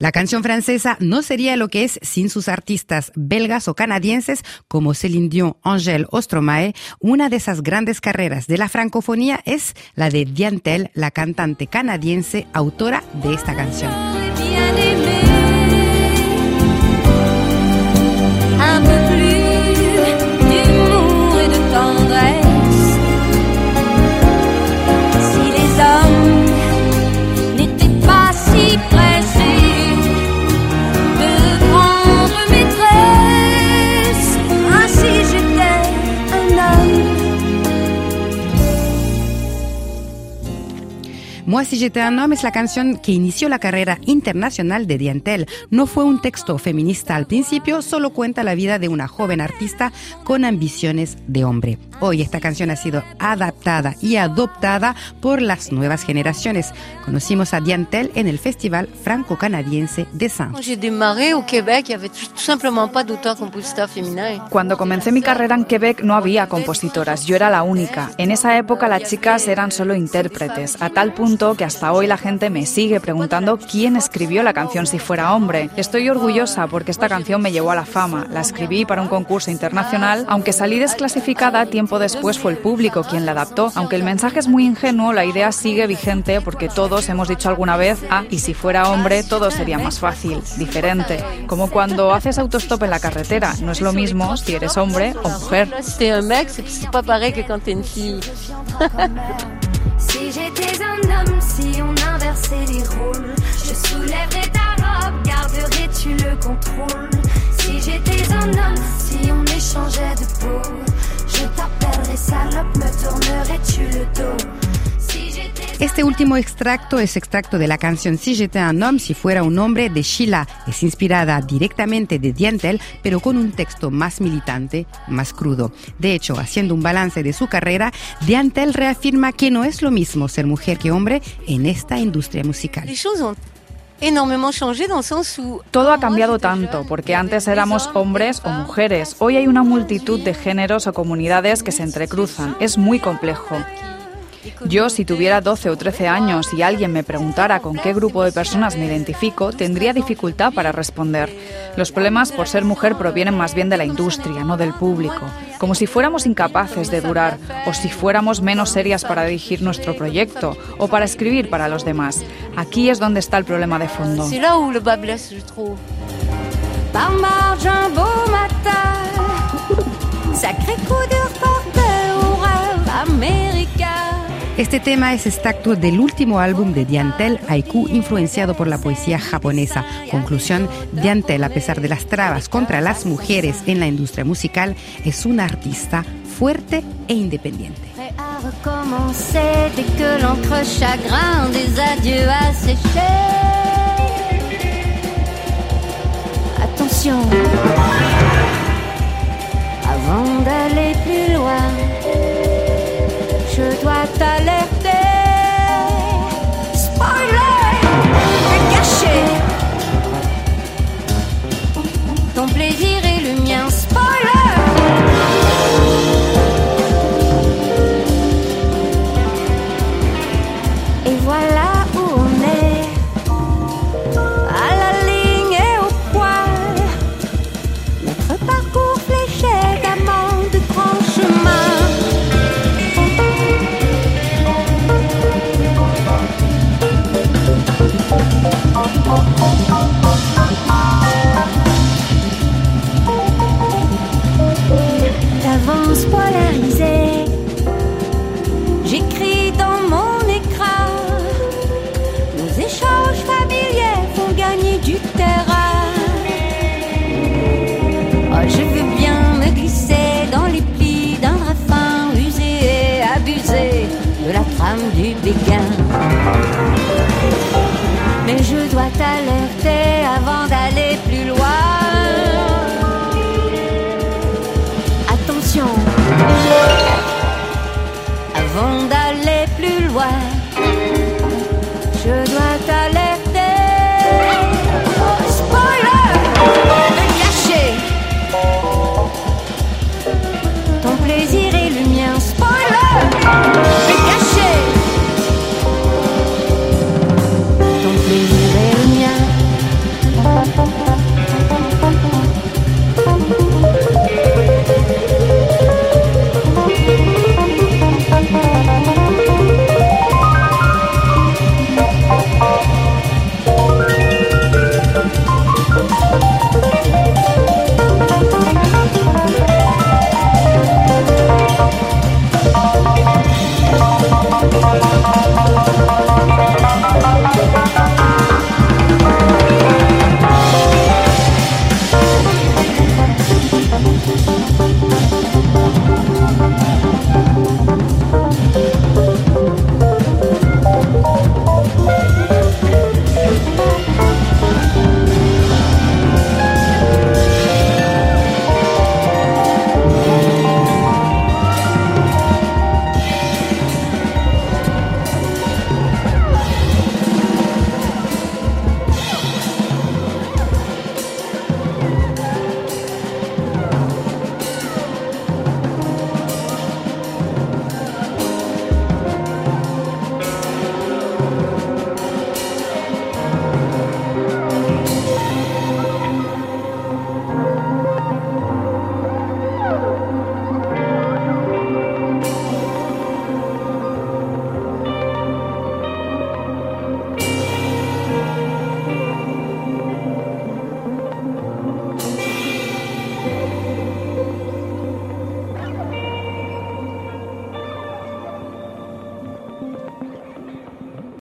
La canción francesa no sería lo que es sin sus artistas belgas o canadienses como Céline Dion, Angèle o Stromae. Una de esas grandes carreras de la francofonía es la de Diantel, la cantante canadiense autora de esta canción. Moi si j'étais un homme es la canción que inició la carrera internacional de Diantel. No fue un texto feminista al principio, solo cuenta la vida de una joven artista con ambiciones de hombre. Hoy esta canción ha sido adaptada y adoptada por las nuevas generaciones. Conocimos a Diantel en el Festival Franco-Canadiense de Saint. Cuando comencé mi carrera en Quebec no había compositoras, yo era la única. En esa época las chicas eran solo intérpretes, a tal punto que hasta hoy la gente me sigue preguntando quién escribió la canción si fuera hombre. Estoy orgullosa porque esta canción me llevó a la fama. La escribí para un concurso internacional, aunque salí desclasificada, tiempo después fue el público quien la adaptó. Aunque el mensaje es muy ingenuo, la idea sigue vigente porque todos hemos dicho alguna vez, ah, y si fuera hombre todo sería más fácil, diferente. Como cuando haces autostop en la carretera, no es lo mismo si eres hombre o mujer. Si contrôle Si j'étais un homme, si on échangeait de peau, je t'appellerais salope, me tournerais-tu le dos Este último extracto es extracto de la canción Si j'étais un homme, si fuera un hombre de Sheila. Es inspirada directamente de Diantel, pero con un texto más militante, más crudo. De hecho, haciendo un balance de su carrera, Diantel reafirma que no es lo mismo ser mujer que hombre en esta industria musical. Todo ha cambiado tanto, porque antes éramos hombres o mujeres. Hoy hay una multitud de géneros o comunidades que se entrecruzan. Es muy complejo. Yo, si tuviera 12 o 13 años y alguien me preguntara con qué grupo de personas me identifico, tendría dificultad para responder. Los problemas por ser mujer provienen más bien de la industria, no del público. Como si fuéramos incapaces de durar o si fuéramos menos serias para dirigir nuestro proyecto o para escribir para los demás. Aquí es donde está el problema de fondo. Este tema es extracto del último álbum de Diantel, Haiku, influenciado por la poesía japonesa. Conclusión, Diantel, a pesar de las trabas contra las mujeres en la industria musical, es una artista fuerte e independiente. avant. à ta D'avance polarisée, j'écris dans mon écran. Nos échanges familiers font gagner du terrain. Oh, je veux bien me glisser dans les plis d'un drap usé et abusé de la trame du béguin mais je dois t'alerter.